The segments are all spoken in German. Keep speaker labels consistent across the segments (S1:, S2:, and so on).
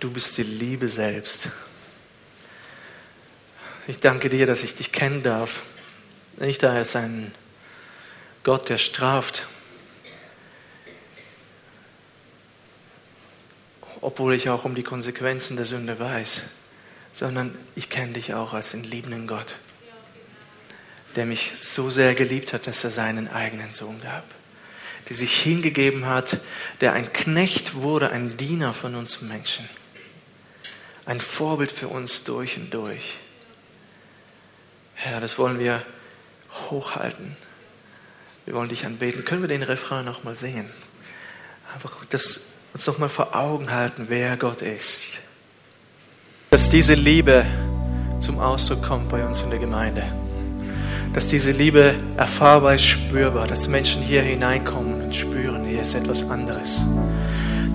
S1: Du bist die Liebe selbst. Ich danke dir, dass ich dich kennen darf. Nicht da als ein Gott, der straft, obwohl ich auch um die Konsequenzen der Sünde weiß, sondern ich kenne dich auch als einen liebenden Gott, der mich so sehr geliebt hat, dass er seinen eigenen Sohn gab, der sich hingegeben hat, der ein Knecht wurde, ein Diener von uns Menschen, ein Vorbild für uns durch und durch. Herr, das wollen wir hochhalten. Wir wollen dich anbeten. Können wir den Refrain nochmal singen? Einfach das uns nochmal vor Augen halten, wer Gott ist. Dass diese Liebe zum Ausdruck kommt bei uns in der Gemeinde. Dass diese Liebe erfahrbar ist, spürbar, dass Menschen hier hineinkommen und spüren, hier ist etwas anderes.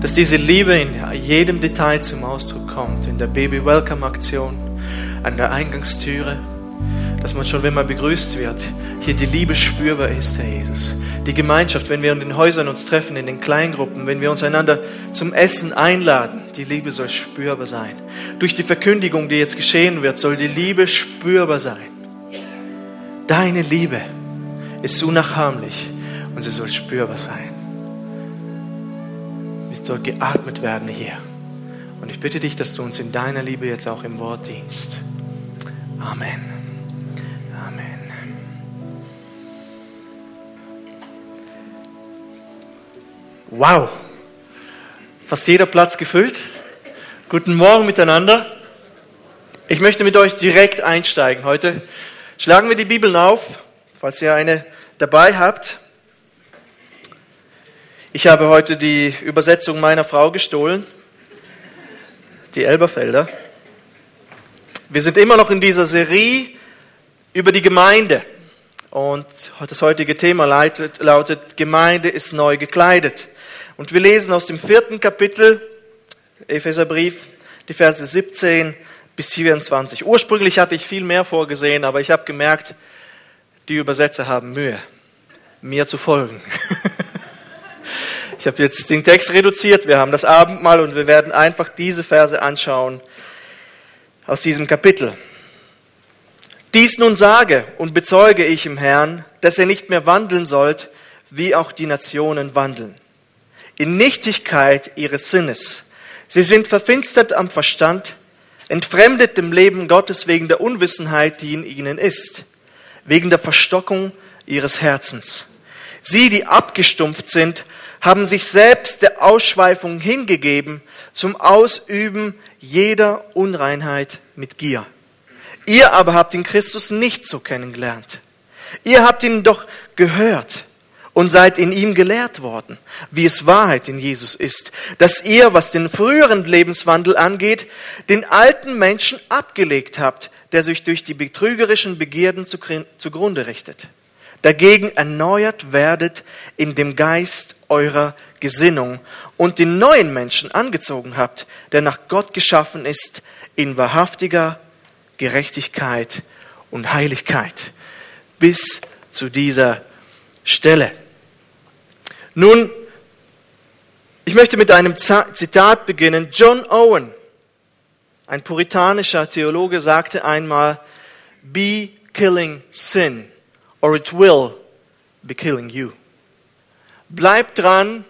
S1: Dass diese Liebe in jedem Detail zum Ausdruck kommt, in der Baby Welcome Aktion, an der Eingangstüre, dass man schon, wenn man begrüßt wird, hier die Liebe spürbar ist, Herr Jesus. Die Gemeinschaft, wenn wir in den Häusern uns treffen, in den Kleingruppen, wenn wir uns einander zum Essen einladen, die Liebe soll spürbar sein. Durch die Verkündigung, die jetzt geschehen wird, soll die Liebe spürbar sein. Deine Liebe ist unnachahmlich und sie soll spürbar sein. Soll geatmet werden hier. Und ich bitte dich, dass du uns in deiner Liebe jetzt auch im Wort dienst. Amen. Wow, fast jeder Platz gefüllt. Guten Morgen miteinander. Ich möchte mit euch direkt einsteigen heute. Schlagen wir die Bibeln auf, falls ihr eine dabei habt. Ich habe heute die Übersetzung meiner Frau gestohlen, die Elberfelder. Wir sind immer noch in dieser Serie über die Gemeinde. Und das heutige Thema lautet, lautet Gemeinde ist neu gekleidet. Und wir lesen aus dem vierten Kapitel, Epheserbrief, die Verse 17 bis 24. Ursprünglich hatte ich viel mehr vorgesehen, aber ich habe gemerkt, die Übersetzer haben Mühe, mir zu folgen. ich habe jetzt den Text reduziert, wir haben das Abendmahl und wir werden einfach diese Verse anschauen aus diesem Kapitel. Dies nun sage und bezeuge ich im Herrn, dass ihr nicht mehr wandeln sollt, wie auch die Nationen wandeln in Nichtigkeit ihres Sinnes. Sie sind verfinstert am Verstand, entfremdet dem Leben Gottes wegen der Unwissenheit, die in ihnen ist, wegen der Verstockung ihres Herzens. Sie, die abgestumpft sind, haben sich selbst der Ausschweifung hingegeben zum Ausüben jeder Unreinheit mit Gier. Ihr aber habt ihn Christus nicht so kennengelernt. Ihr habt ihn doch gehört und seid in ihm gelehrt worden, wie es Wahrheit in Jesus ist, dass ihr, was den früheren Lebenswandel angeht, den alten Menschen abgelegt habt, der sich durch die betrügerischen Begierden zugrunde richtet. Dagegen erneuert werdet in dem Geist eurer Gesinnung und den neuen Menschen angezogen habt, der nach Gott geschaffen ist, in wahrhaftiger Gerechtigkeit und Heiligkeit. Bis zu dieser Stelle. Nun, ich möchte mit einem Zitat beginnen. John Owen, ein puritanischer Theologe, sagte einmal, Be killing sin, or it will be killing you. Bleib dran,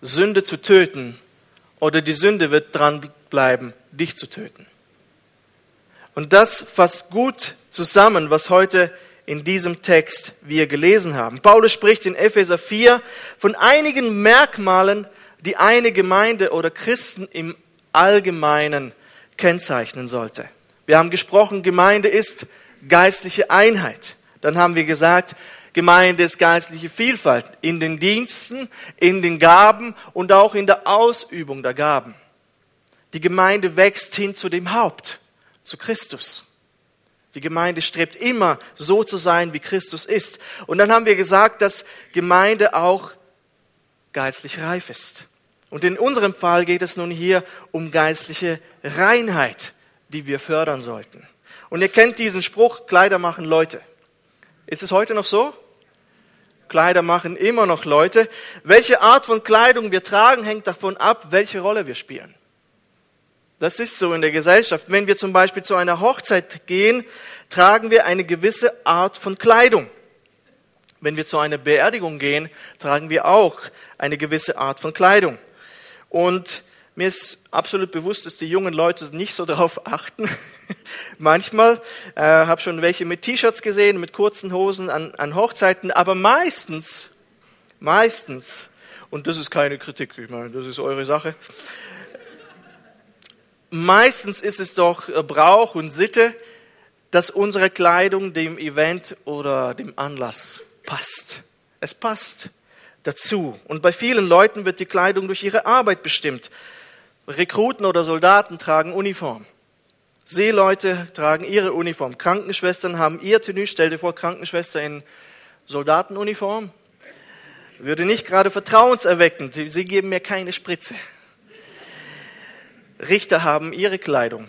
S1: Sünde zu töten, oder die Sünde wird dran bleiben, dich zu töten. Und das fasst gut zusammen, was heute in diesem Text wir gelesen haben. Paulus spricht in Epheser 4 von einigen Merkmalen, die eine Gemeinde oder Christen im Allgemeinen kennzeichnen sollte. Wir haben gesprochen, Gemeinde ist geistliche Einheit. Dann haben wir gesagt, Gemeinde ist geistliche Vielfalt in den Diensten, in den Gaben und auch in der Ausübung der Gaben. Die Gemeinde wächst hin zu dem Haupt, zu Christus. Die Gemeinde strebt immer so zu sein, wie Christus ist. Und dann haben wir gesagt, dass Gemeinde auch geistlich reif ist. Und in unserem Fall geht es nun hier um geistliche Reinheit, die wir fördern sollten. Und ihr kennt diesen Spruch, Kleider machen Leute. Ist es heute noch so? Kleider machen immer noch Leute. Welche Art von Kleidung wir tragen, hängt davon ab, welche Rolle wir spielen. Das ist so in der Gesellschaft. Wenn wir zum Beispiel zu einer Hochzeit gehen, tragen wir eine gewisse Art von Kleidung. Wenn wir zu einer Beerdigung gehen, tragen wir auch eine gewisse Art von Kleidung. Und mir ist absolut bewusst, dass die jungen Leute nicht so darauf achten. Manchmal äh, habe schon welche mit T-Shirts gesehen, mit kurzen Hosen an, an Hochzeiten, aber meistens, meistens, und das ist keine Kritik, ich meine, das ist eure Sache. Meistens ist es doch äh, Brauch und Sitte, dass unsere Kleidung dem Event oder dem Anlass passt. Es passt dazu. Und bei vielen Leuten wird die Kleidung durch ihre Arbeit bestimmt. Rekruten oder Soldaten tragen Uniform. Seeleute tragen ihre Uniform. Krankenschwestern haben ihr Tenue. Stell dir vor, Krankenschwester in Soldatenuniform. Würde nicht gerade vertrauenserweckend. Sie, geben mir keine Spritze. Richter haben ihre Kleidung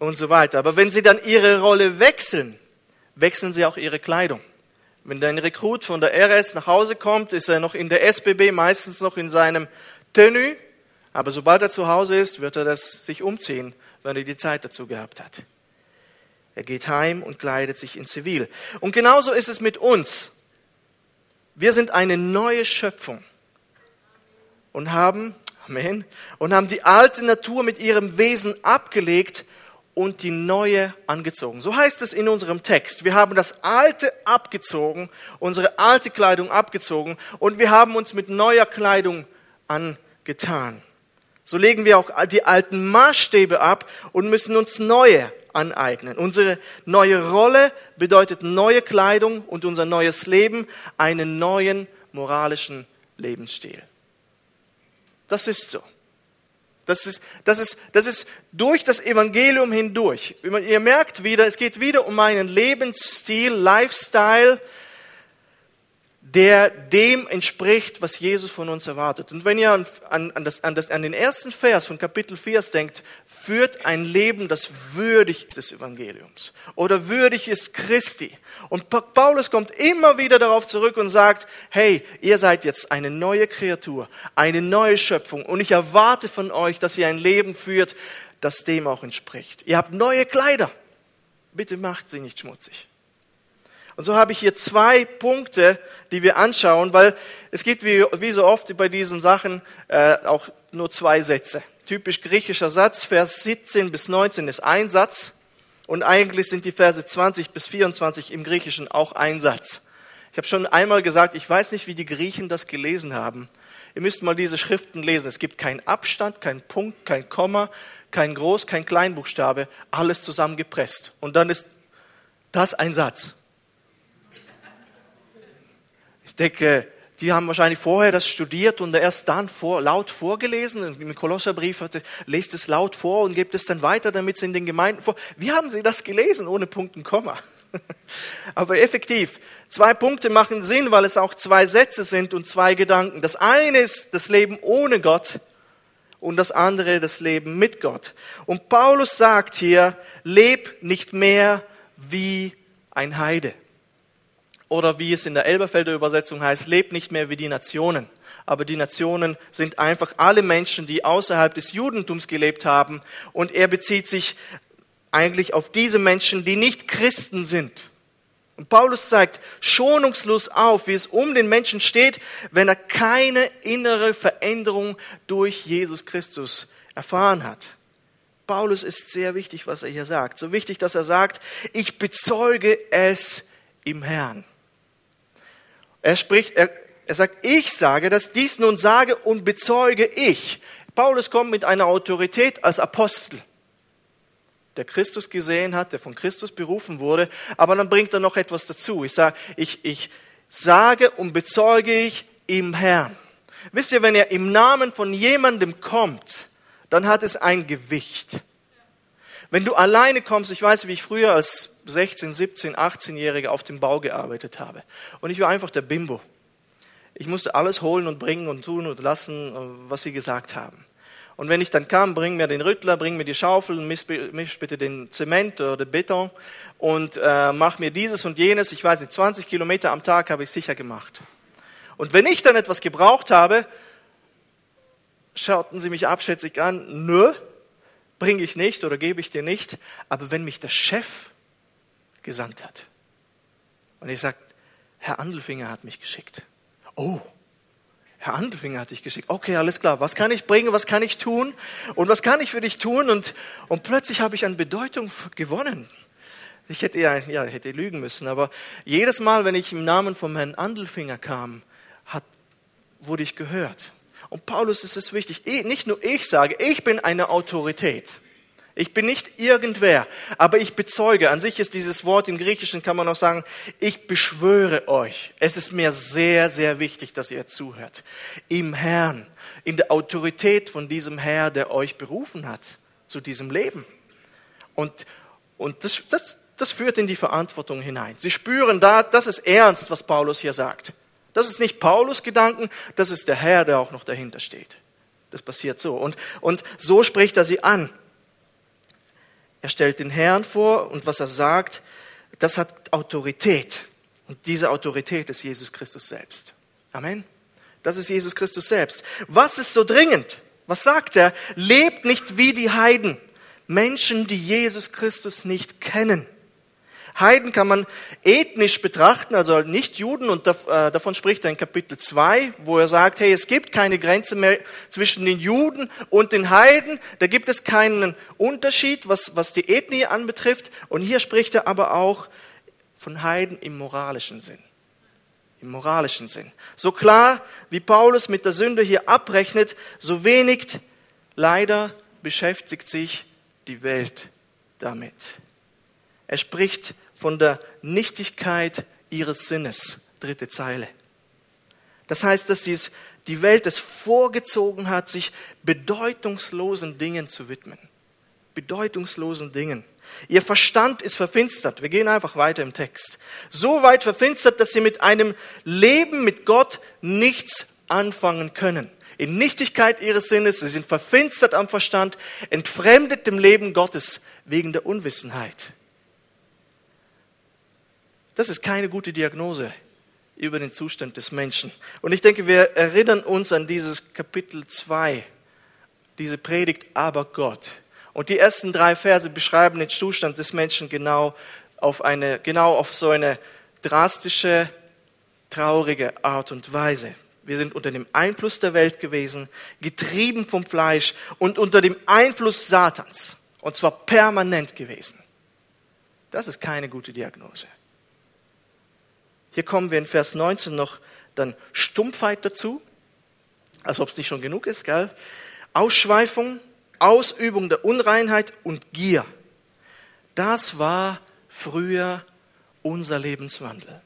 S1: und so weiter. Aber wenn sie dann ihre Rolle wechseln, wechseln sie auch ihre Kleidung. Wenn dein Rekrut von der RS nach Hause kommt, ist er noch in der SBB, meistens noch in seinem Tenue. Aber sobald er zu Hause ist, wird er das sich umziehen, weil er die Zeit dazu gehabt hat. Er geht heim und kleidet sich in Zivil. Und genauso ist es mit uns. Wir sind eine neue Schöpfung und haben, Amen, und haben die alte Natur mit ihrem Wesen abgelegt und die neue angezogen. So heißt es in unserem Text. Wir haben das alte abgezogen, unsere alte Kleidung abgezogen und wir haben uns mit neuer Kleidung angetan. So legen wir auch die alten Maßstäbe ab und müssen uns neue aneignen. Unsere neue Rolle bedeutet neue Kleidung und unser neues Leben einen neuen moralischen Lebensstil. Das ist so. Das ist, das, ist, das ist durch das Evangelium hindurch. Ihr merkt wieder, es geht wieder um einen Lebensstil, Lifestyle, der dem entspricht, was Jesus von uns erwartet. Und wenn ihr an, an, das, an, das, an den ersten Vers von Kapitel 4 denkt, führt ein Leben, das würdig ist des Evangeliums oder würdig ist Christi. Und Paulus kommt immer wieder darauf zurück und sagt, hey, ihr seid jetzt eine neue Kreatur, eine neue Schöpfung und ich erwarte von euch, dass ihr ein Leben führt, das dem auch entspricht. Ihr habt neue Kleider. Bitte macht sie nicht schmutzig. Und so habe ich hier zwei Punkte, die wir anschauen, weil es gibt wie, wie so oft bei diesen Sachen äh, auch nur zwei Sätze. Typisch griechischer Satz, Vers 17 bis 19 ist ein Satz und eigentlich sind die Verse 20 bis 24 im Griechischen auch ein Satz. Ich habe schon einmal gesagt, ich weiß nicht, wie die Griechen das gelesen haben. Ihr müsst mal diese Schriften lesen. Es gibt keinen Abstand, keinen Punkt, kein Komma, kein Groß, kein Kleinbuchstabe, alles zusammengepresst. Und dann ist das ein Satz. Ich denke, die haben wahrscheinlich vorher das studiert und erst dann vor, laut vorgelesen. Im Kolosserbrief lest es laut vor und gebt es dann weiter, damit es in den Gemeinden vor. Wie haben sie das gelesen ohne Punkt und Komma? Aber effektiv, zwei Punkte machen Sinn, weil es auch zwei Sätze sind und zwei Gedanken. Das eine ist das Leben ohne Gott und das andere das Leben mit Gott. Und Paulus sagt hier, leb nicht mehr wie ein Heide. Oder wie es in der Elberfelder Übersetzung heißt, lebt nicht mehr wie die Nationen. Aber die Nationen sind einfach alle Menschen, die außerhalb des Judentums gelebt haben. Und er bezieht sich eigentlich auf diese Menschen, die nicht Christen sind. Und Paulus zeigt schonungslos auf, wie es um den Menschen steht, wenn er keine innere Veränderung durch Jesus Christus erfahren hat. Paulus ist sehr wichtig, was er hier sagt. So wichtig, dass er sagt, ich bezeuge es im Herrn. Er spricht, er, er sagt, ich sage dass dies nun sage und bezeuge ich. Paulus kommt mit einer Autorität als Apostel, der Christus gesehen hat, der von Christus berufen wurde, aber dann bringt er noch etwas dazu. Ich sage, ich, ich sage und bezeuge ich im Herrn. Wisst ihr, wenn er im Namen von jemandem kommt, dann hat es ein Gewicht. Wenn du alleine kommst, ich weiß, wie ich früher als 16, 17, 18-Jährige auf dem Bau gearbeitet habe. Und ich war einfach der Bimbo. Ich musste alles holen und bringen und tun und lassen, was sie gesagt haben. Und wenn ich dann kam, bring mir den Rüttler, bring mir die Schaufel, misch, bitte den Zement oder den Beton und äh, mach mir dieses und jenes. Ich weiß nicht, 20 Kilometer am Tag habe ich sicher gemacht. Und wenn ich dann etwas gebraucht habe, schauten sie mich abschätzig an, nö, bringe ich nicht oder gebe ich dir nicht. Aber wenn mich der Chef gesandt hat und ich sage, Herr Andelfinger hat mich geschickt. Oh, Herr Andelfinger hat dich geschickt. Okay, alles klar. Was kann ich bringen? Was kann ich tun? Und was kann ich für dich tun? Und, und plötzlich habe ich an Bedeutung gewonnen. Ich hätte ja, ja, hätte lügen müssen, aber jedes Mal, wenn ich im Namen von Herrn Andelfinger kam, hat, wurde ich gehört. Und Paulus ist es wichtig, nicht nur ich sage, ich bin eine Autorität. Ich bin nicht irgendwer, aber ich bezeuge. An sich ist dieses Wort im Griechischen, kann man auch sagen, ich beschwöre euch. Es ist mir sehr, sehr wichtig, dass ihr zuhört. Im Herrn, in der Autorität von diesem Herr, der euch berufen hat zu diesem Leben. Und, und das, das, das führt in die Verantwortung hinein. Sie spüren da, das ist ernst, was Paulus hier sagt. Das ist nicht Paulus Gedanken, das ist der Herr, der auch noch dahinter steht. Das passiert so. Und, und so spricht er sie an. Er stellt den Herrn vor und was er sagt, das hat Autorität. Und diese Autorität ist Jesus Christus selbst. Amen. Das ist Jesus Christus selbst. Was ist so dringend? Was sagt er? Lebt nicht wie die Heiden, Menschen, die Jesus Christus nicht kennen. Heiden kann man ethnisch betrachten, also nicht Juden, und äh, davon spricht er in Kapitel 2, wo er sagt, hey, es gibt keine Grenze mehr zwischen den Juden und den Heiden, da gibt es keinen Unterschied, was, was die Ethnie anbetrifft, und hier spricht er aber auch von Heiden im moralischen Sinn. Im moralischen Sinn. So klar, wie Paulus mit der Sünde hier abrechnet, so wenig leider beschäftigt sich die Welt damit. Er spricht von der Nichtigkeit ihres Sinnes. Dritte Zeile. Das heißt, dass sie es, die Welt es vorgezogen hat, sich bedeutungslosen Dingen zu widmen. Bedeutungslosen Dingen. Ihr Verstand ist verfinstert. Wir gehen einfach weiter im Text. So weit verfinstert, dass sie mit einem Leben mit Gott nichts anfangen können. In Nichtigkeit ihres Sinnes, sie sind verfinstert am Verstand, entfremdet dem Leben Gottes wegen der Unwissenheit. Das ist keine gute Diagnose über den Zustand des Menschen. Und ich denke, wir erinnern uns an dieses Kapitel 2, diese Predigt, aber Gott. Und die ersten drei Verse beschreiben den Zustand des Menschen genau auf eine, genau auf so eine drastische, traurige Art und Weise. Wir sind unter dem Einfluss der Welt gewesen, getrieben vom Fleisch und unter dem Einfluss Satans. Und zwar permanent gewesen. Das ist keine gute Diagnose. Hier kommen wir in Vers 19 noch dann Stumpfheit dazu, als ob es nicht schon genug ist, gell? Ausschweifung, Ausübung der Unreinheit und Gier. Das war früher unser Lebenswandel.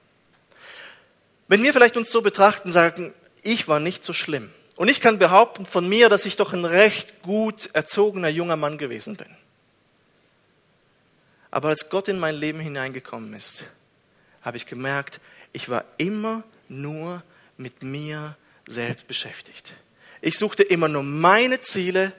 S1: Wenn wir vielleicht uns so betrachten, sagen, ich war nicht so schlimm. Und ich kann behaupten von mir, dass ich doch ein recht gut erzogener junger Mann gewesen bin. Aber als Gott in mein Leben hineingekommen ist, habe ich gemerkt, ich war immer nur mit mir selbst beschäftigt. Ich suchte immer nur meine Ziele,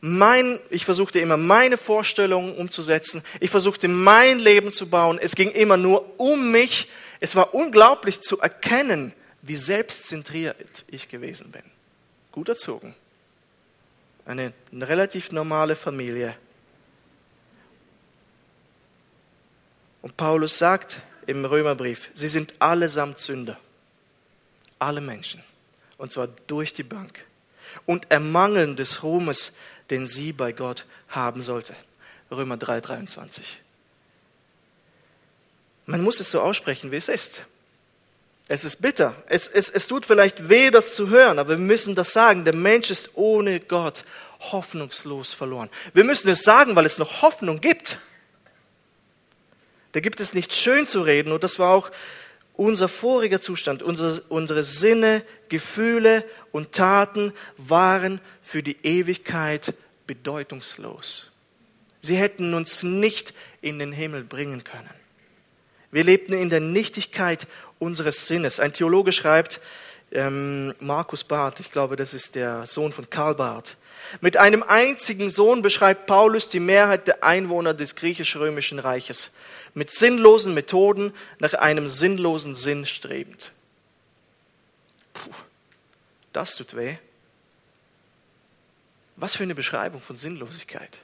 S1: mein, ich versuchte immer meine Vorstellungen umzusetzen. Ich versuchte mein Leben zu bauen. Es ging immer nur um mich. Es war unglaublich zu erkennen, wie selbstzentriert ich gewesen bin. Gut erzogen. Eine, eine relativ normale Familie. Und Paulus sagt, im Römerbrief, sie sind allesamt Sünder. Alle Menschen. Und zwar durch die Bank. Und ermangeln des Ruhmes, den sie bei Gott haben sollte. Römer 3, 23. Man muss es so aussprechen, wie es ist. Es ist bitter. Es, es, es tut vielleicht weh, das zu hören, aber wir müssen das sagen. Der Mensch ist ohne Gott hoffnungslos verloren. Wir müssen es sagen, weil es noch Hoffnung gibt. Da gibt es nicht schön zu reden und das war auch unser voriger Zustand. Unsere, unsere Sinne, Gefühle und Taten waren für die Ewigkeit bedeutungslos. Sie hätten uns nicht in den Himmel bringen können. Wir lebten in der Nichtigkeit unseres Sinnes. Ein Theologe schreibt, ähm, Markus Barth, ich glaube, das ist der Sohn von Karl Barth, mit einem einzigen Sohn beschreibt Paulus die Mehrheit der Einwohner des griechisch-römischen Reiches, mit sinnlosen Methoden nach einem sinnlosen Sinn strebend. Puh, das tut weh. Was für eine Beschreibung von Sinnlosigkeit.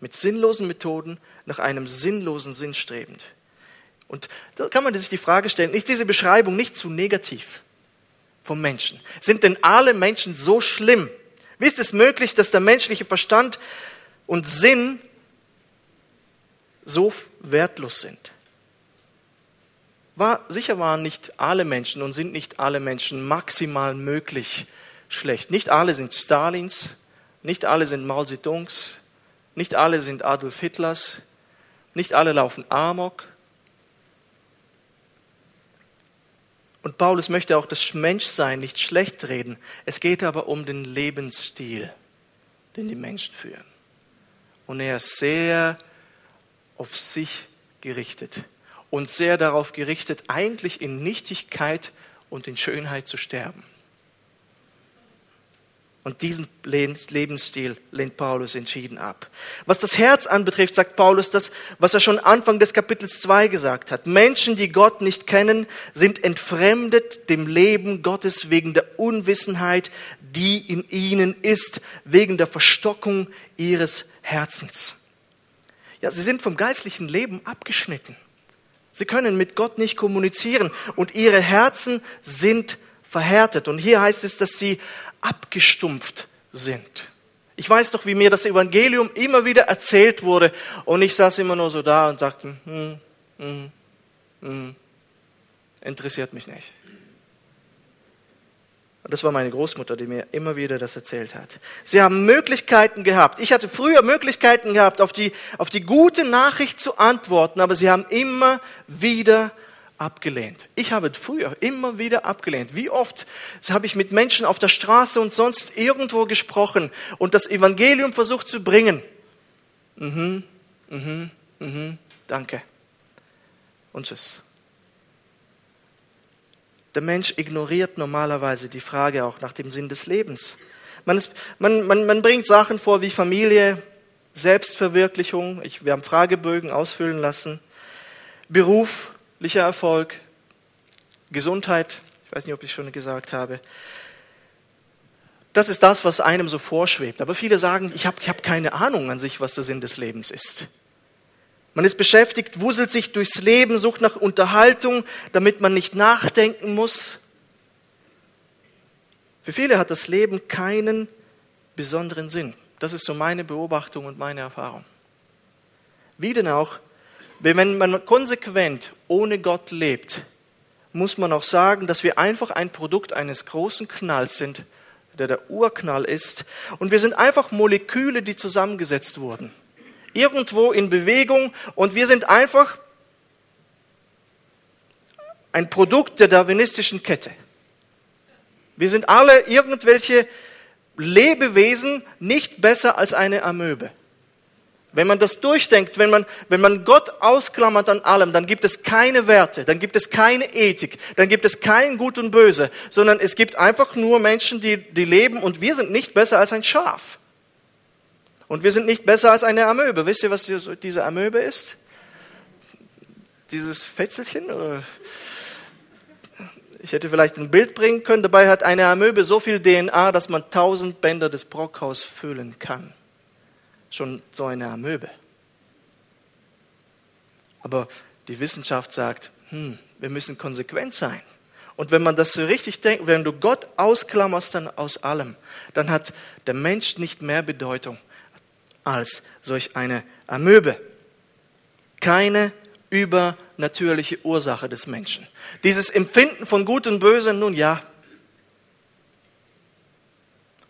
S1: mit sinnlosen Methoden nach einem sinnlosen Sinn strebend. Und da kann man sich die Frage stellen, ist diese Beschreibung nicht zu negativ vom Menschen? Sind denn alle Menschen so schlimm? Wie ist es möglich, dass der menschliche Verstand und Sinn so wertlos sind? War, sicher waren nicht alle Menschen und sind nicht alle Menschen maximal möglich schlecht. Nicht alle sind Stalins, nicht alle sind Mao Zedongs, nicht alle sind Adolf Hitlers, nicht alle laufen Amok. Und Paulus möchte auch das Menschsein nicht schlecht reden. Es geht aber um den Lebensstil, den die Menschen führen. Und er ist sehr auf sich gerichtet und sehr darauf gerichtet, eigentlich in Nichtigkeit und in Schönheit zu sterben. Und diesen Lebensstil lehnt Paulus entschieden ab. Was das Herz anbetrifft, sagt Paulus das, was er schon Anfang des Kapitels 2 gesagt hat. Menschen, die Gott nicht kennen, sind entfremdet dem Leben Gottes wegen der Unwissenheit, die in ihnen ist, wegen der Verstockung ihres Herzens. Ja, sie sind vom geistlichen Leben abgeschnitten. Sie können mit Gott nicht kommunizieren und ihre Herzen sind verhärtet. Und hier heißt es, dass sie abgestumpft sind. Ich weiß doch, wie mir das Evangelium immer wieder erzählt wurde und ich saß immer nur so da und sagte, hm, hm, hm, interessiert mich nicht. Und das war meine Großmutter, die mir immer wieder das erzählt hat. Sie haben Möglichkeiten gehabt. Ich hatte früher Möglichkeiten gehabt, auf die, auf die gute Nachricht zu antworten, aber sie haben immer wieder abgelehnt. Ich habe früher immer wieder abgelehnt. Wie oft habe ich mit Menschen auf der Straße und sonst irgendwo gesprochen und das Evangelium versucht zu bringen. Mhm, mhm, mhm, danke. Und tschüss. Der Mensch ignoriert normalerweise die Frage auch nach dem Sinn des Lebens. Man, ist, man, man, man bringt Sachen vor wie Familie, Selbstverwirklichung. Ich, wir haben Fragebögen ausfüllen lassen. Beruf, licher Erfolg, Gesundheit, ich weiß nicht, ob ich schon gesagt habe. Das ist das, was einem so vorschwebt. Aber viele sagen, ich habe ich hab keine Ahnung an sich, was der Sinn des Lebens ist. Man ist beschäftigt, wuselt sich durchs Leben, sucht nach Unterhaltung, damit man nicht nachdenken muss. Für viele hat das Leben keinen besonderen Sinn. Das ist so meine Beobachtung und meine Erfahrung. Wie denn auch wenn man konsequent ohne Gott lebt, muss man auch sagen, dass wir einfach ein Produkt eines großen Knalls sind, der der Urknall ist. Und wir sind einfach Moleküle, die zusammengesetzt wurden. Irgendwo in Bewegung und wir sind einfach ein Produkt der darwinistischen Kette. Wir sind alle irgendwelche Lebewesen nicht besser als eine Amöbe. Wenn man das durchdenkt, wenn man, wenn man Gott ausklammert an allem, dann gibt es keine Werte, dann gibt es keine Ethik, dann gibt es kein Gut und Böse, sondern es gibt einfach nur Menschen, die, die leben und wir sind nicht besser als ein Schaf. Und wir sind nicht besser als eine Amöbe. Wisst ihr, was diese Amöbe ist? Dieses Fetzelchen? Ich hätte vielleicht ein Bild bringen können. Dabei hat eine Amöbe so viel DNA, dass man tausend Bänder des Brockhaus füllen kann schon so eine Amöbe. Aber die Wissenschaft sagt, hm, wir müssen konsequent sein. Und wenn man das so richtig denkt, wenn du Gott ausklammerst dann aus allem, dann hat der Mensch nicht mehr Bedeutung als solch eine Amöbe. Keine übernatürliche Ursache des Menschen. Dieses Empfinden von Gut und Böse, nun ja,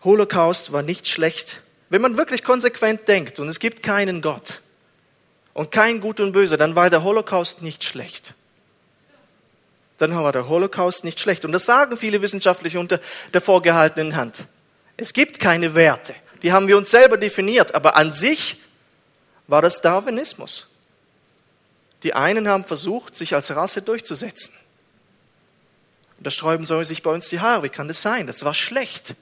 S1: Holocaust war nicht schlecht, wenn man wirklich konsequent denkt und es gibt keinen Gott und kein Gut und Böse, dann war der Holocaust nicht schlecht. Dann war der Holocaust nicht schlecht. Und das sagen viele Wissenschaftler unter der vorgehaltenen Hand. Es gibt keine Werte. Die haben wir uns selber definiert. Aber an sich war das Darwinismus. Die einen haben versucht, sich als Rasse durchzusetzen. Und da sträuben sich bei uns die Haare. Wie kann das sein? Das war schlecht.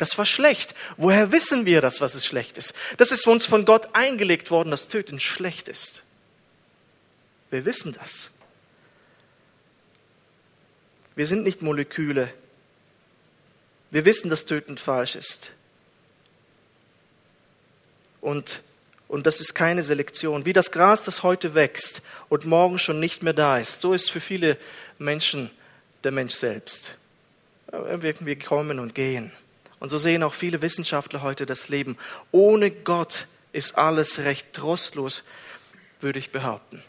S1: Das war schlecht. Woher wissen wir das, was es schlecht ist? Das ist uns von Gott eingelegt worden, dass Töten schlecht ist. Wir wissen das. Wir sind nicht Moleküle. Wir wissen, dass Töten falsch ist. Und Und das ist keine Selektion. Wie das Gras, das heute wächst und morgen schon nicht mehr da ist, so ist für viele Menschen der Mensch selbst. Wir kommen und gehen. Und so sehen auch viele Wissenschaftler heute das Leben. Ohne Gott ist alles recht trostlos, würde ich behaupten.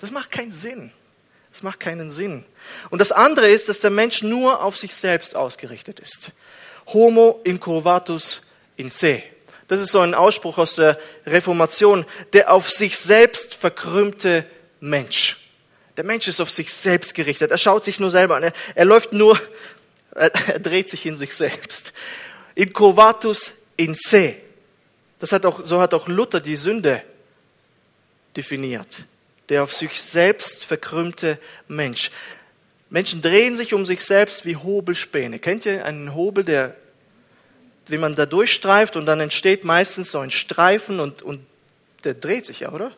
S1: Das macht keinen Sinn. Das macht keinen Sinn. Und das andere ist, dass der Mensch nur auf sich selbst ausgerichtet ist. Homo incurvatus in se. Das ist so ein Ausspruch aus der Reformation, der auf sich selbst verkrümmte Mensch. Der Mensch ist auf sich selbst gerichtet. Er schaut sich nur selber an. Er, er läuft nur, er, dreht sich in sich selbst. Incurvatus in se. Das hat auch, so hat auch Luther die Sünde definiert. Der auf sich selbst verkrümmte Mensch. Menschen drehen sich um sich selbst wie Hobelspäne. Kennt ihr einen Hobel, der, wie man da durchstreift und dann entsteht meistens so ein Streifen und, und der dreht sich ja, oder?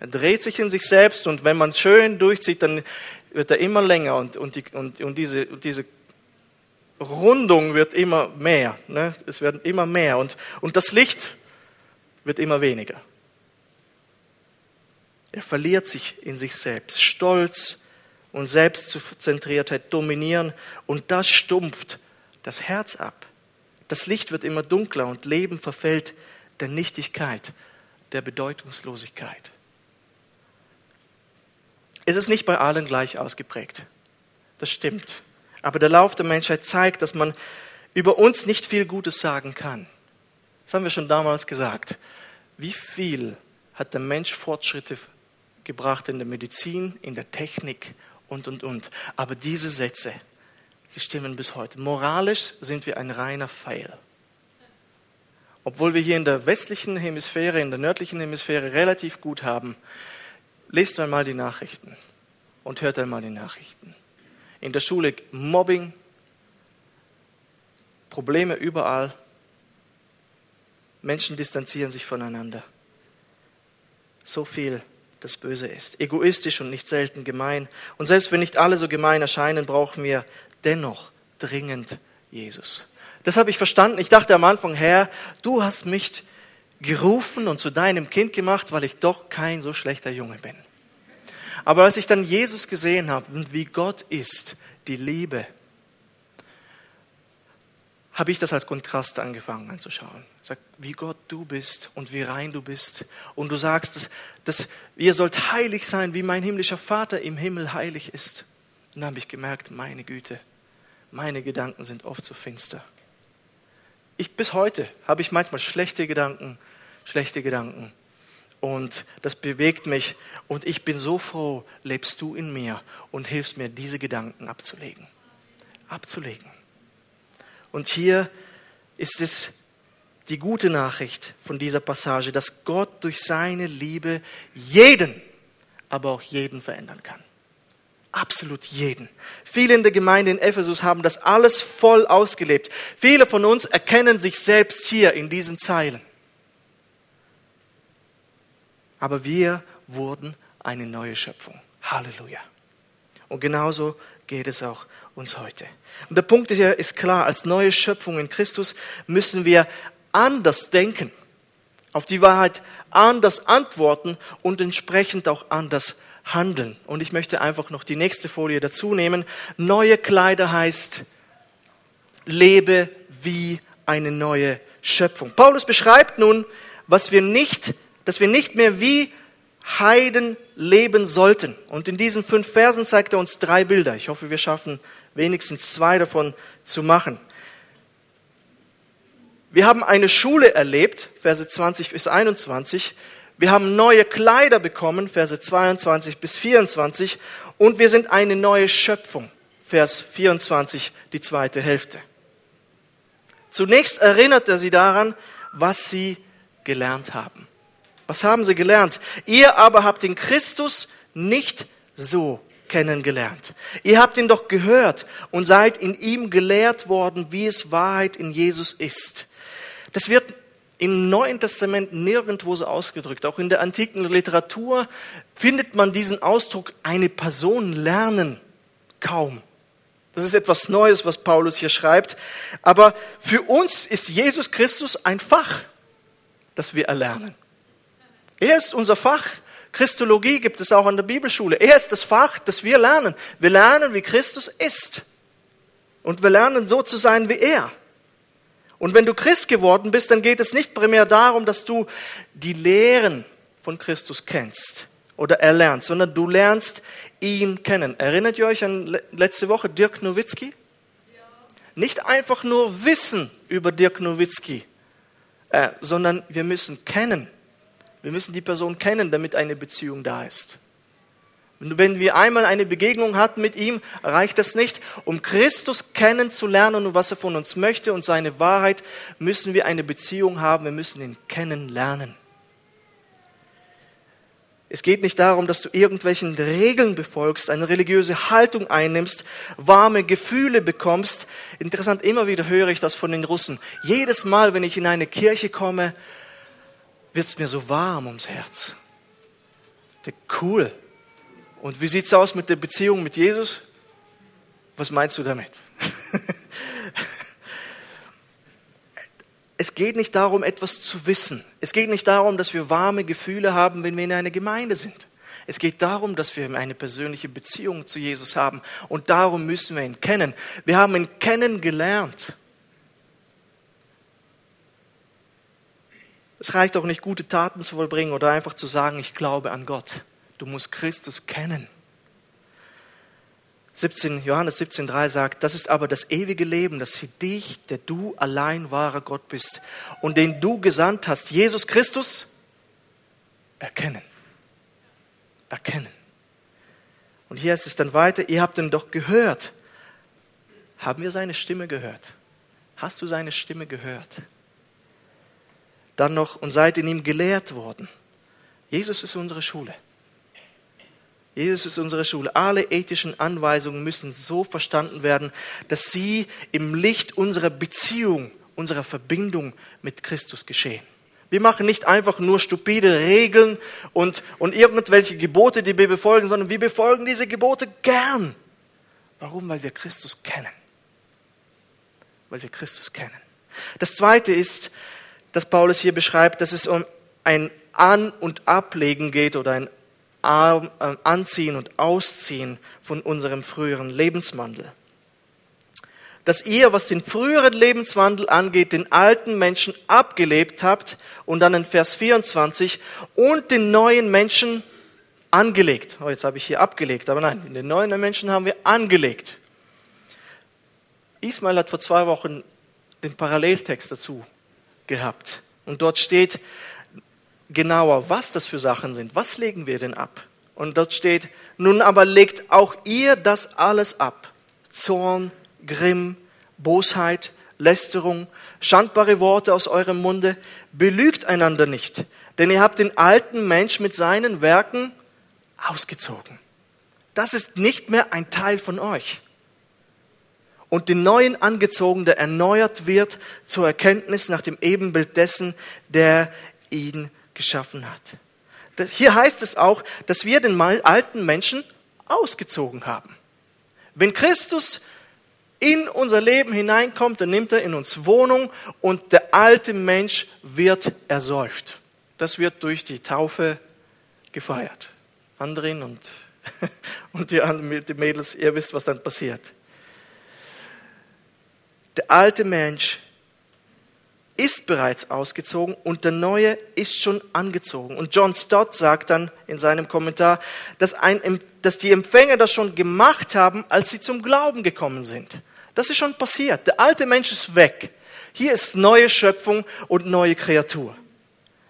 S1: Er dreht sich in sich selbst und wenn man schön durchzieht, dann wird er immer länger und, und, die, und, und diese, und diese Rundung wird immer mehr. Ne? Es werden immer mehr und, und das Licht wird immer weniger. Er verliert sich in sich selbst. Stolz und Selbstzentriertheit dominieren und das stumpft das Herz ab. Das Licht wird immer dunkler und Leben verfällt der Nichtigkeit, der Bedeutungslosigkeit. Es ist nicht bei allen gleich ausgeprägt. Das stimmt. Aber der Lauf der Menschheit zeigt, dass man über uns nicht viel Gutes sagen kann. Das haben wir schon damals gesagt. Wie viel hat der Mensch Fortschritte gebracht in der Medizin, in der Technik und, und, und. Aber diese Sätze, sie stimmen bis heute. Moralisch sind wir ein reiner Pfeil. Obwohl wir hier in der westlichen Hemisphäre, in der nördlichen Hemisphäre relativ gut haben, lest einmal die Nachrichten und hört einmal die Nachrichten. In der Schule Mobbing, Probleme überall. Menschen distanzieren sich voneinander. So viel das Böse ist. Egoistisch und nicht selten gemein. Und selbst wenn nicht alle so gemein erscheinen, brauchen wir dennoch dringend Jesus. Das habe ich verstanden. Ich dachte am Anfang, Herr, du hast mich gerufen und zu deinem Kind gemacht, weil ich doch kein so schlechter Junge bin. Aber als ich dann Jesus gesehen habe und wie Gott ist, die Liebe, habe ich das als Kontrast angefangen anzuschauen. Sag, wie Gott du bist und wie rein du bist. Und du sagst, dass, dass ihr sollt heilig sein, wie mein himmlischer Vater im Himmel heilig ist. Und dann habe ich gemerkt, meine Güte, meine Gedanken sind oft so finster. Ich, bis heute habe ich manchmal schlechte Gedanken, schlechte Gedanken. Und das bewegt mich. Und ich bin so froh, lebst du in mir und hilfst mir, diese Gedanken abzulegen. Abzulegen. Und hier ist es die gute Nachricht von dieser Passage, dass Gott durch seine Liebe jeden, aber auch jeden verändern kann. Absolut jeden. Viele in der Gemeinde in Ephesus haben das alles voll ausgelebt. Viele von uns erkennen sich selbst hier in diesen Zeilen. Aber wir wurden eine neue Schöpfung. Halleluja. Und genauso geht es auch uns heute. Und der Punkt hier ist klar, als neue Schöpfung in Christus müssen wir anders denken, auf die Wahrheit anders antworten und entsprechend auch anders handeln. Und ich möchte einfach noch die nächste Folie dazu nehmen. Neue Kleider heißt, lebe wie eine neue Schöpfung. Paulus beschreibt nun, was wir nicht, dass wir nicht mehr wie Heiden leben sollten. Und in diesen fünf Versen zeigt er uns drei Bilder. Ich hoffe, wir schaffen wenigstens zwei davon zu machen. Wir haben eine Schule erlebt, Verse 20 bis 21. Wir haben neue Kleider bekommen, Verse 22 bis 24. Und wir sind eine neue Schöpfung, Vers 24, die zweite Hälfte. Zunächst erinnert er sie daran, was sie gelernt haben. Was haben sie gelernt? Ihr aber habt den Christus nicht so kennengelernt. Ihr habt ihn doch gehört und seid in ihm gelehrt worden, wie es Wahrheit in Jesus ist. Das wird im Neuen Testament nirgendwo so ausgedrückt. Auch in der antiken Literatur findet man diesen Ausdruck eine Person lernen kaum. Das ist etwas Neues, was Paulus hier schreibt. Aber für uns ist Jesus Christus ein Fach. das wir erlernen. Er ist unser Fach. Christologie gibt es auch an der Bibelschule. Er ist das Fach, das wir lernen. Wir lernen, wie Christus ist. Und wir lernen so zu sein wie er. Und wenn du Christ geworden bist, dann geht es nicht primär darum, dass du die Lehren von Christus kennst oder erlernst, sondern du lernst ihn kennen. Erinnert ihr euch an letzte Woche Dirk Nowitzki? Ja. Nicht einfach nur wissen über Dirk Nowitzki, äh, sondern wir müssen kennen. Wir müssen die Person kennen, damit eine Beziehung da ist. Wenn wir einmal eine Begegnung hatten mit ihm, reicht das nicht. Um Christus kennenzulernen und was er von uns möchte und seine Wahrheit, müssen wir eine Beziehung haben. Wir müssen ihn kennenlernen. Es geht nicht darum, dass du irgendwelchen Regeln befolgst, eine religiöse Haltung einnimmst, warme Gefühle bekommst. Interessant, immer wieder höre ich das von den Russen. Jedes Mal, wenn ich in eine Kirche komme, wird es mir so warm ums Herz. Cool. Und wie sieht es aus mit der Beziehung mit Jesus? Was meinst du damit? es geht nicht darum, etwas zu wissen. Es geht nicht darum, dass wir warme Gefühle haben, wenn wir in einer Gemeinde sind. Es geht darum, dass wir eine persönliche Beziehung zu Jesus haben. Und darum müssen wir ihn kennen. Wir haben ihn kennengelernt. Es reicht auch nicht, gute Taten zu vollbringen oder einfach zu sagen, ich glaube an Gott. Du musst Christus kennen. 17, Johannes 17,3 sagt, das ist aber das ewige Leben, dass sie dich, der du allein wahrer Gott bist und den du gesandt hast, Jesus Christus, erkennen. Erkennen. Und hier ist es dann weiter, ihr habt ihn doch gehört. Haben wir seine Stimme gehört? Hast du seine Stimme gehört? Dann noch, und seid in ihm gelehrt worden. Jesus ist unsere Schule. Jesus ist unsere Schule. Alle ethischen Anweisungen müssen so verstanden werden, dass sie im Licht unserer Beziehung, unserer Verbindung mit Christus geschehen. Wir machen nicht einfach nur stupide Regeln und, und irgendwelche Gebote, die wir befolgen, sondern wir befolgen diese Gebote gern. Warum? Weil wir Christus kennen. Weil wir Christus kennen. Das zweite ist, dass Paulus hier beschreibt, dass es um ein An- und Ablegen geht oder ein äh, Anziehen und Ausziehen von unserem früheren Lebenswandel. Dass ihr, was den früheren Lebenswandel angeht, den alten Menschen abgelebt habt und dann in Vers 24 und den neuen Menschen angelegt. Oh, jetzt habe ich hier abgelegt, aber nein, den neuen Menschen haben wir angelegt. Ismail hat vor zwei Wochen den Paralleltext dazu gehabt. Und dort steht, genauer, was das für Sachen sind. Was legen wir denn ab? Und dort steht, nun aber legt auch ihr das alles ab. Zorn, Grimm, Bosheit, Lästerung, schandbare Worte aus eurem Munde. Belügt einander nicht, denn ihr habt den alten Mensch mit seinen Werken ausgezogen. Das ist nicht mehr ein Teil von euch. Und den neuen angezogen, der erneuert wird zur Erkenntnis nach dem Ebenbild dessen, der ihn geschaffen hat. Hier heißt es auch, dass wir den alten Menschen ausgezogen haben. Wenn Christus in unser Leben hineinkommt, dann nimmt er in uns Wohnung und der alte Mensch wird ersäuft. Das wird durch die Taufe gefeiert. Andrin und, und die, die Mädels, ihr wisst, was dann passiert. Der alte Mensch ist bereits ausgezogen und der neue ist schon angezogen. Und John Stott sagt dann in seinem Kommentar, dass, ein, dass die Empfänger das schon gemacht haben, als sie zum Glauben gekommen sind. Das ist schon passiert. Der alte Mensch ist weg. Hier ist neue Schöpfung und neue Kreatur.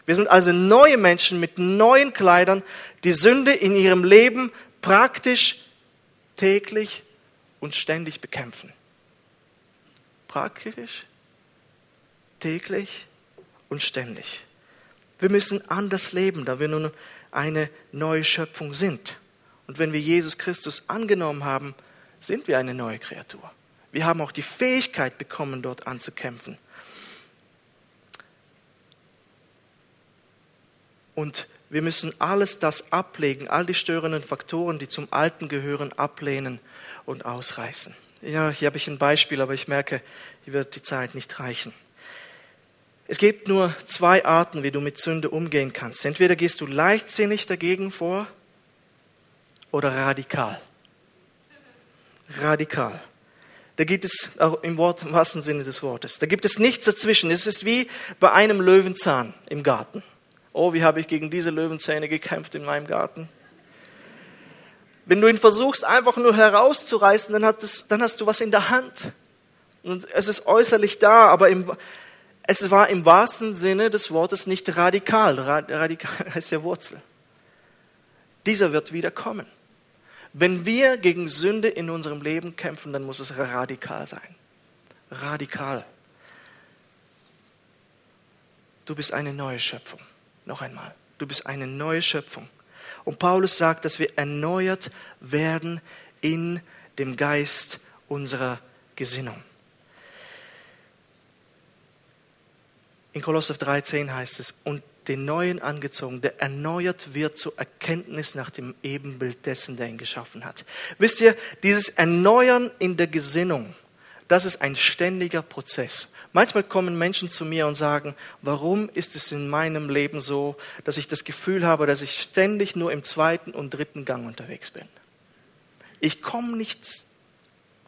S1: Wir sind also neue Menschen mit neuen Kleidern, die Sünde in ihrem Leben praktisch täglich und ständig bekämpfen. Praktisch täglich und ständig. Wir müssen anders leben, da wir nun eine neue Schöpfung sind. Und wenn wir Jesus Christus angenommen haben, sind wir eine neue Kreatur. Wir haben auch die Fähigkeit bekommen, dort anzukämpfen. Und wir müssen alles das ablegen, all die störenden Faktoren, die zum Alten gehören, ablehnen und ausreißen. Ja, hier habe ich ein Beispiel, aber ich merke, hier wird die Zeit nicht reichen. Es gibt nur zwei Arten, wie du mit Sünde umgehen kannst. Entweder gehst du leichtsinnig dagegen vor oder radikal. Radikal. Da gibt es auch im, Wort, im wahrsten Sinne des Wortes. Da gibt es nichts dazwischen. Es ist wie bei einem Löwenzahn im Garten. Oh, wie habe ich gegen diese Löwenzähne gekämpft in meinem Garten? Wenn du ihn versuchst, einfach nur herauszureißen, dann, es, dann hast du was in der Hand. Und es ist äußerlich da, aber im, es war im wahrsten Sinne des Wortes nicht radikal. Radikal heißt ja Wurzel. Dieser wird wieder kommen. Wenn wir gegen Sünde in unserem Leben kämpfen, dann muss es radikal sein. Radikal. Du bist eine neue Schöpfung. Noch einmal. Du bist eine neue Schöpfung. Und Paulus sagt, dass wir erneuert werden in dem Geist unserer Gesinnung. In Kolosser 13 heißt es, und den Neuen angezogen, der erneuert wird zur Erkenntnis nach dem Ebenbild dessen, der ihn geschaffen hat. Wisst ihr, dieses Erneuern in der Gesinnung, das ist ein ständiger Prozess. Manchmal kommen Menschen zu mir und sagen, warum ist es in meinem Leben so, dass ich das Gefühl habe, dass ich ständig nur im zweiten und dritten Gang unterwegs bin. Ich komme nicht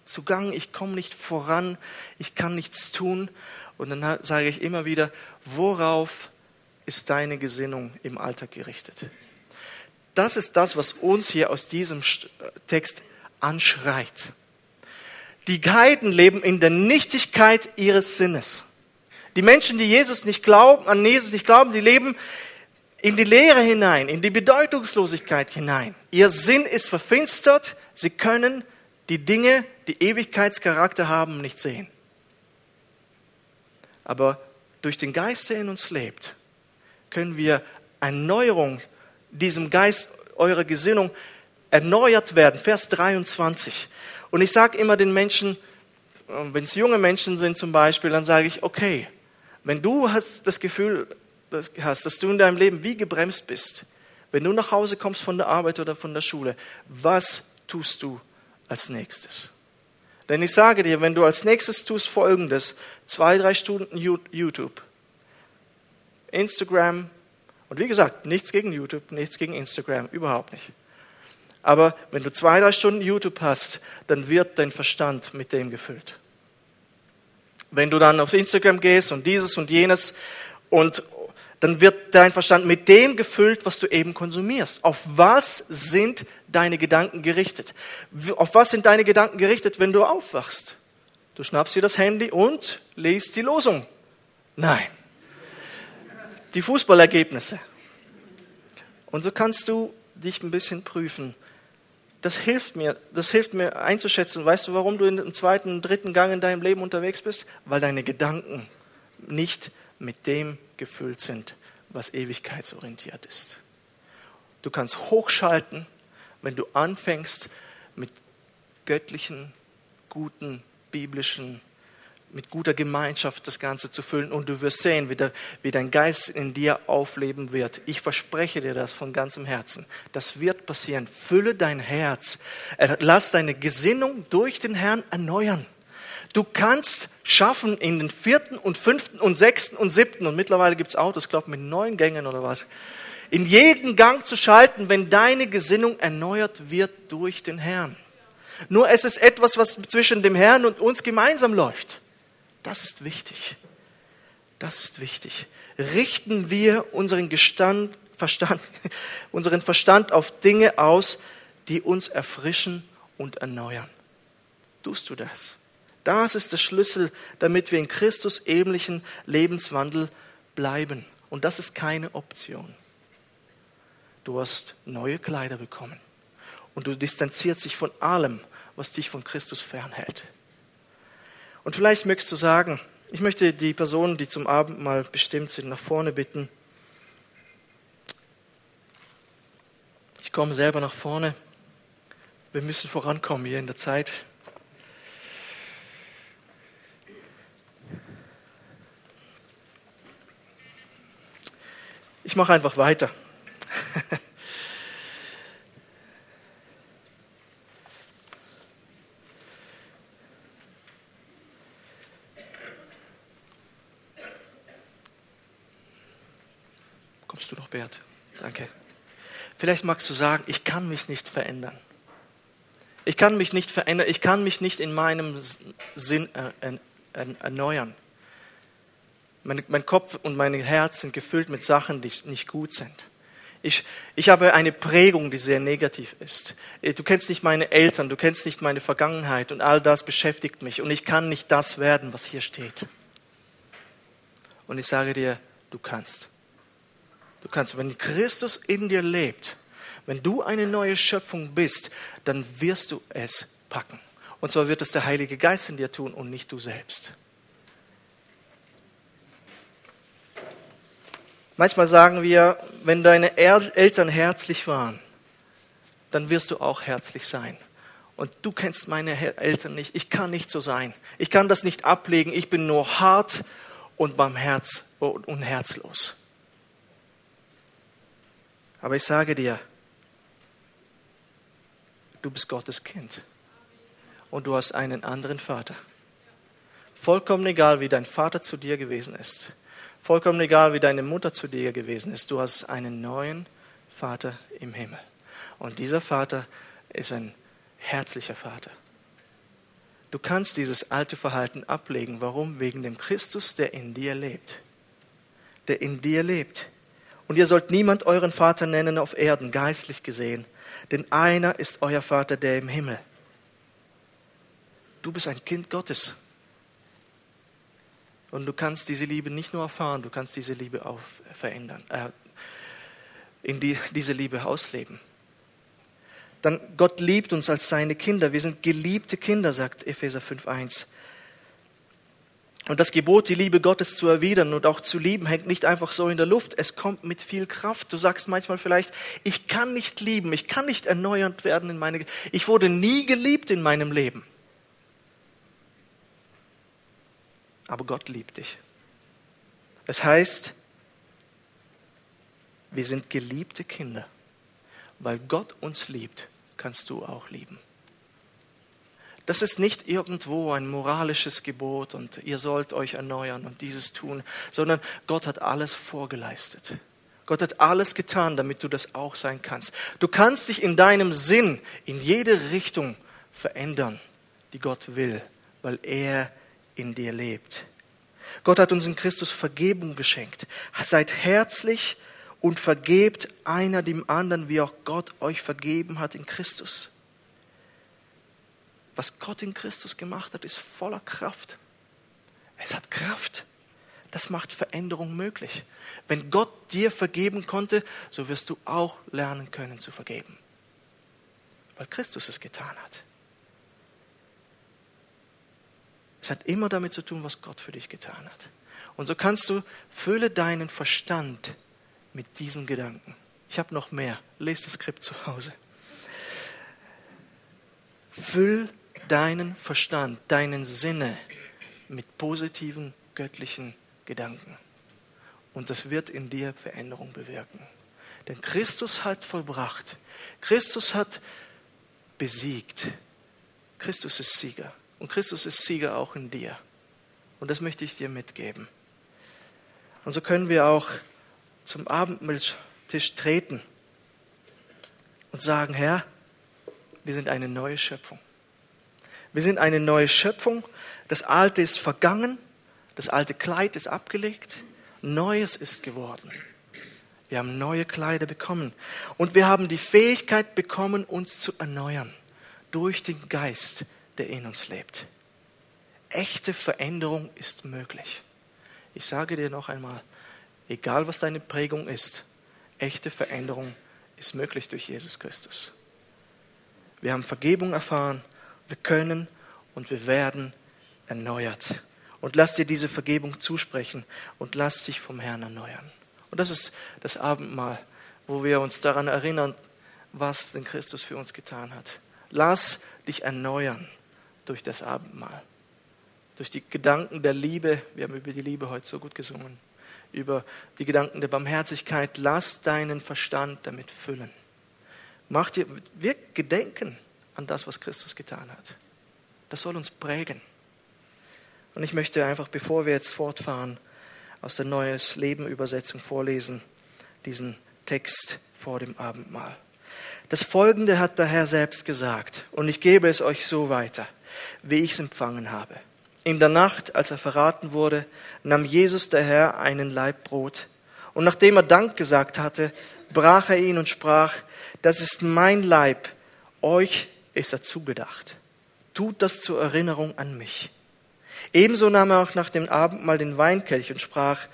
S1: zu Gang, ich komme nicht voran, ich kann nichts tun. Und dann sage ich immer wieder, worauf ist deine Gesinnung im Alltag gerichtet? Das ist das, was uns hier aus diesem Text anschreit. Die Heiden leben in der Nichtigkeit ihres Sinnes. Die Menschen, die Jesus nicht glauben, an Jesus nicht glauben, die leben in die Leere hinein, in die Bedeutungslosigkeit hinein. Ihr Sinn ist verfinstert. Sie können die Dinge, die Ewigkeitscharakter haben, nicht sehen. Aber durch den Geist, der in uns lebt, können wir Erneuerung, diesem Geist eurer Gesinnung erneuert werden. Vers 23. Und ich sage immer den Menschen, wenn es junge Menschen sind zum Beispiel, dann sage ich, okay, wenn du hast das Gefühl hast, dass du in deinem Leben wie gebremst bist, wenn du nach Hause kommst von der Arbeit oder von der Schule, was tust du als nächstes? Denn ich sage dir, wenn du als nächstes tust Folgendes, zwei, drei Stunden YouTube, Instagram, und wie gesagt, nichts gegen YouTube, nichts gegen Instagram, überhaupt nicht. Aber wenn du zwei, drei Stunden YouTube hast, dann wird dein Verstand mit dem gefüllt. Wenn du dann auf Instagram gehst und dieses und jenes und dann wird dein Verstand mit dem gefüllt, was du eben konsumierst. Auf was sind deine Gedanken gerichtet? Auf was sind deine Gedanken gerichtet, wenn du aufwachst? Du schnappst dir das Handy und liest die Losung. Nein. Die Fußballergebnisse. Und so kannst du dich ein bisschen prüfen. Das hilft mir, das hilft mir einzuschätzen. Weißt du, warum du im zweiten, dritten Gang in deinem Leben unterwegs bist? Weil deine Gedanken nicht mit dem gefüllt sind, was ewigkeitsorientiert ist. Du kannst hochschalten, wenn du anfängst mit göttlichen, guten, biblischen, mit guter Gemeinschaft das Ganze zu füllen und du wirst sehen, wie, der, wie dein Geist in dir aufleben wird. Ich verspreche dir das von ganzem Herzen. Das wird passieren. Fülle dein Herz. Lass deine Gesinnung durch den Herrn erneuern. Du kannst schaffen in den vierten und fünften und sechsten und siebten, und mittlerweile gibt es Autos, glaube mit neun Gängen oder was, in jeden Gang zu schalten, wenn deine Gesinnung erneuert wird durch den Herrn. Nur es ist etwas, was zwischen dem Herrn und uns gemeinsam läuft. Das ist wichtig. Das ist wichtig. Richten wir unseren Gestand, Verstand, unseren Verstand auf Dinge aus, die uns erfrischen und erneuern. Tust du das? Das ist der Schlüssel, damit wir in Christus ähnlichen Lebenswandel bleiben. Und das ist keine Option. Du hast neue Kleider bekommen. Und du distanzierst dich von allem, was dich von Christus fernhält. Und vielleicht möchtest du sagen, ich möchte die Personen, die zum Abendmahl bestimmt sind, nach vorne bitten. Ich komme selber nach vorne. Wir müssen vorankommen hier in der Zeit. Ich mache einfach weiter. Bert. Danke. Vielleicht magst du sagen, ich kann mich nicht verändern. Ich kann mich nicht verändern. Ich kann mich nicht in meinem Sinn äh, erneuern. Mein, Kopf und mein Herz sind gefüllt mit Sachen, die nicht gut sind. Ich, ich habe eine Prägung, die sehr negativ ist. Du kennst nicht meine Eltern, du kennst nicht meine Vergangenheit und all das beschäftigt mich und ich kann nicht das werden, was hier steht. Und ich sage dir, du kannst. Du kannst, wenn Christus in dir lebt, wenn du eine neue Schöpfung bist, dann wirst du es packen. Und zwar wird es der Heilige Geist in dir tun und nicht du selbst. Manchmal sagen wir, wenn deine Eltern herzlich waren, dann wirst du auch herzlich sein. Und du kennst meine Eltern nicht. Ich kann nicht so sein. Ich kann das nicht ablegen. Ich bin nur hart und beim Herz und herzlos. Aber ich sage dir, du bist Gottes Kind. Und du hast einen anderen Vater. Vollkommen egal, wie dein Vater zu dir gewesen ist. Vollkommen egal, wie deine Mutter zu dir gewesen ist. Du hast einen neuen Vater im Himmel. Und dieser Vater ist ein herzlicher Vater. Du kannst dieses alte Verhalten ablegen. Warum? Wegen dem Christus, der in dir lebt. Der in dir lebt. Und ihr sollt niemand euren Vater nennen auf Erden, geistlich gesehen, denn einer ist euer Vater, der im Himmel. Du bist ein Kind Gottes. Und du kannst diese Liebe nicht nur erfahren, du kannst diese Liebe auch verändern, äh, in die, diese Liebe ausleben dann Gott liebt uns als seine Kinder. Wir sind geliebte Kinder, sagt Epheser 5.1. Und das Gebot, die Liebe Gottes zu erwidern und auch zu lieben, hängt nicht einfach so in der Luft. Es kommt mit viel Kraft. Du sagst manchmal vielleicht, ich kann nicht lieben, ich kann nicht erneuert werden in meine, ich wurde nie geliebt in meinem Leben. Aber Gott liebt dich. Es heißt, wir sind geliebte Kinder. Weil Gott uns liebt, kannst du auch lieben. Das ist nicht irgendwo ein moralisches Gebot und ihr sollt euch erneuern und dieses tun, sondern Gott hat alles vorgeleistet. Gott hat alles getan, damit du das auch sein kannst. Du kannst dich in deinem Sinn in jede Richtung verändern, die Gott will, weil er in dir lebt. Gott hat uns in Christus Vergebung geschenkt. Seid herzlich und vergebt einer dem anderen, wie auch Gott euch vergeben hat in Christus. Was Gott in Christus gemacht hat, ist voller Kraft. Es hat Kraft. Das macht Veränderung möglich. Wenn Gott dir vergeben konnte, so wirst du auch lernen können zu vergeben. Weil Christus es getan hat. Es hat immer damit zu tun, was Gott für dich getan hat. Und so kannst du, fülle deinen Verstand mit diesen Gedanken. Ich habe noch mehr. Lest das Skript zu Hause. Füll deinen Verstand, deinen Sinne mit positiven göttlichen Gedanken. Und das wird in dir Veränderung bewirken. Denn Christus hat vollbracht. Christus hat besiegt. Christus ist Sieger. Und Christus ist Sieger auch in dir. Und das möchte ich dir mitgeben. Und so können wir auch zum Abendmahlstisch treten und sagen, Herr, wir sind eine neue Schöpfung. Wir sind eine neue Schöpfung. Das Alte ist vergangen, das alte Kleid ist abgelegt, Neues ist geworden. Wir haben neue Kleider bekommen und wir haben die Fähigkeit bekommen, uns zu erneuern durch den Geist, der in uns lebt. Echte Veränderung ist möglich. Ich sage dir noch einmal, Egal was deine Prägung ist, echte Veränderung ist möglich durch Jesus Christus. Wir haben Vergebung erfahren, wir können und wir werden erneuert. Und lass dir diese Vergebung zusprechen und lass dich vom Herrn erneuern. Und das ist das Abendmahl, wo wir uns daran erinnern, was denn Christus für uns getan hat. Lass dich erneuern durch das Abendmahl, durch die Gedanken der Liebe. Wir haben über die Liebe heute so gut gesungen über die Gedanken der Barmherzigkeit. Lass deinen Verstand damit füllen. Mach dir, wir gedenken an das, was Christus getan hat. Das soll uns prägen. Und ich möchte einfach, bevor wir jetzt fortfahren, aus der Neues Leben Übersetzung vorlesen. diesen Text vor dem Abendmahl. Das Folgende hat der Herr selbst gesagt, und ich gebe es euch so weiter, wie ich es empfangen habe. In der Nacht, als er verraten wurde, nahm Jesus der Herr einen Laib Brot, und nachdem er Dank gesagt hatte, brach er ihn und sprach, das ist mein Leib, euch ist er zugedacht. Tut das zur Erinnerung an mich. Ebenso nahm er auch nach dem Abendmahl den Weinkelch und sprach,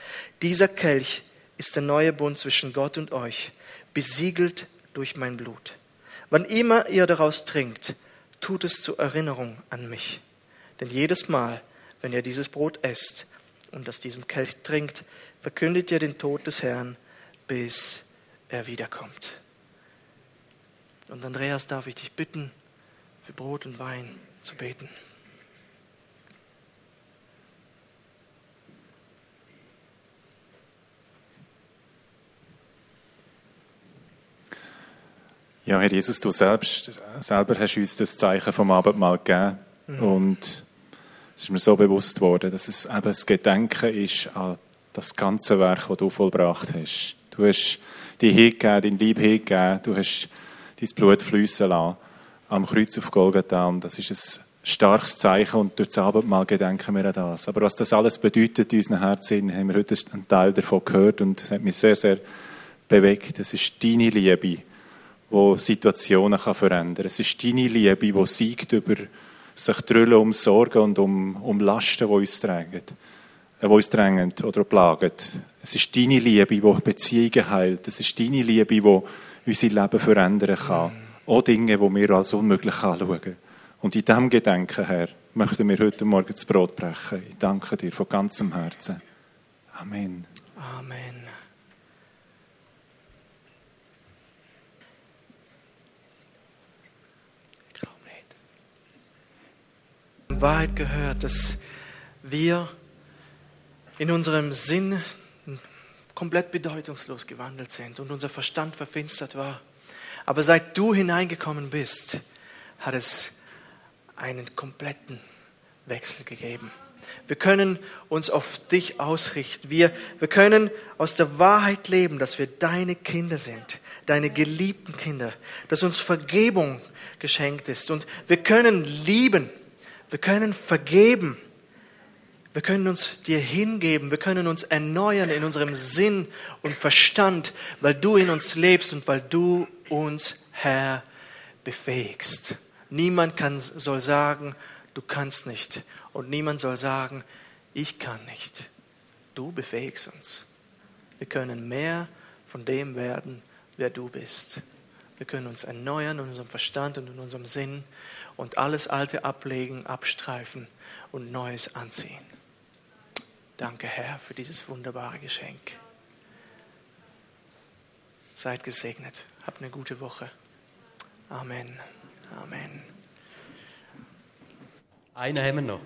S1: dieser Kelch ist der neue Bund zwischen Gott und euch, besiegelt durch mein Blut. Wann immer ihr daraus trinkt, tut es zur Erinnerung an mich. Denn jedes Mal, wenn ihr dieses Brot esst und aus diesem Kelch trinkt, verkündet ihr den Tod des Herrn, bis er wiederkommt. Und Andreas, darf ich dich bitten, für Brot und Wein zu beten.
S2: Ja, Herr Jesus, du selbst, selber hast uns das Zeichen vom Abendmahl gegeben. Mhm. Und es ist mir so bewusst worden, dass es eben das Gedenken ist an das ganze Werk, das du vollbracht hast. Du hast dich hingegeben, dein Lieb hingegeben, du hast dein Blut fließen lassen am Kreuz auf Golgatha. Und das ist ein starkes Zeichen und durch das Abendmahl gedenken wir an das. Aber was das alles bedeutet in unseren Herzen, haben wir heute einen Teil davon gehört und es hat mich sehr, sehr bewegt. Es ist deine Liebe, die Situationen kann verändern kann. Es ist deine Liebe, die siegt über sich drüllen um Sorgen und um, um Lasten, die uns tragen, äh, die uns drängen oder plagen. Es ist deine Liebe, die Beziehungen heilt. Es ist deine Liebe, die unser Leben verändern kann. Auch Dinge, die wir als unmöglich anschauen. Und in diesem Gedenken, Herr, möchten wir heute Morgen das Brot brechen. Ich danke dir von ganzem Herzen. Amen.
S1: Amen. Ich glaube nicht. In Wahrheit gehört, dass wir in unserem Sinn komplett bedeutungslos gewandelt sind und unser Verstand verfinstert war. Aber seit du hineingekommen bist, hat es einen kompletten Wechsel gegeben. Wir können uns auf dich ausrichten. Wir, wir können aus der Wahrheit leben, dass wir deine Kinder sind, deine geliebten Kinder, dass uns Vergebung geschenkt ist. Und wir können lieben, wir können vergeben, wir können uns dir hingeben, wir können uns erneuern in unserem Sinn und Verstand, weil du in uns lebst und weil du uns, Herr, befähigst. Niemand kann, soll sagen, du kannst nicht. Und niemand soll sagen, ich kann nicht. Du befähigst uns. Wir können mehr von dem werden, wer du bist. Wir können uns erneuern in unserem Verstand und in unserem Sinn und alles Alte ablegen, abstreifen und Neues anziehen. Danke, Herr, für dieses wunderbare Geschenk. Seid gesegnet. Habt eine gute Woche. Amen. Amen.
S3: Einen haben wir noch.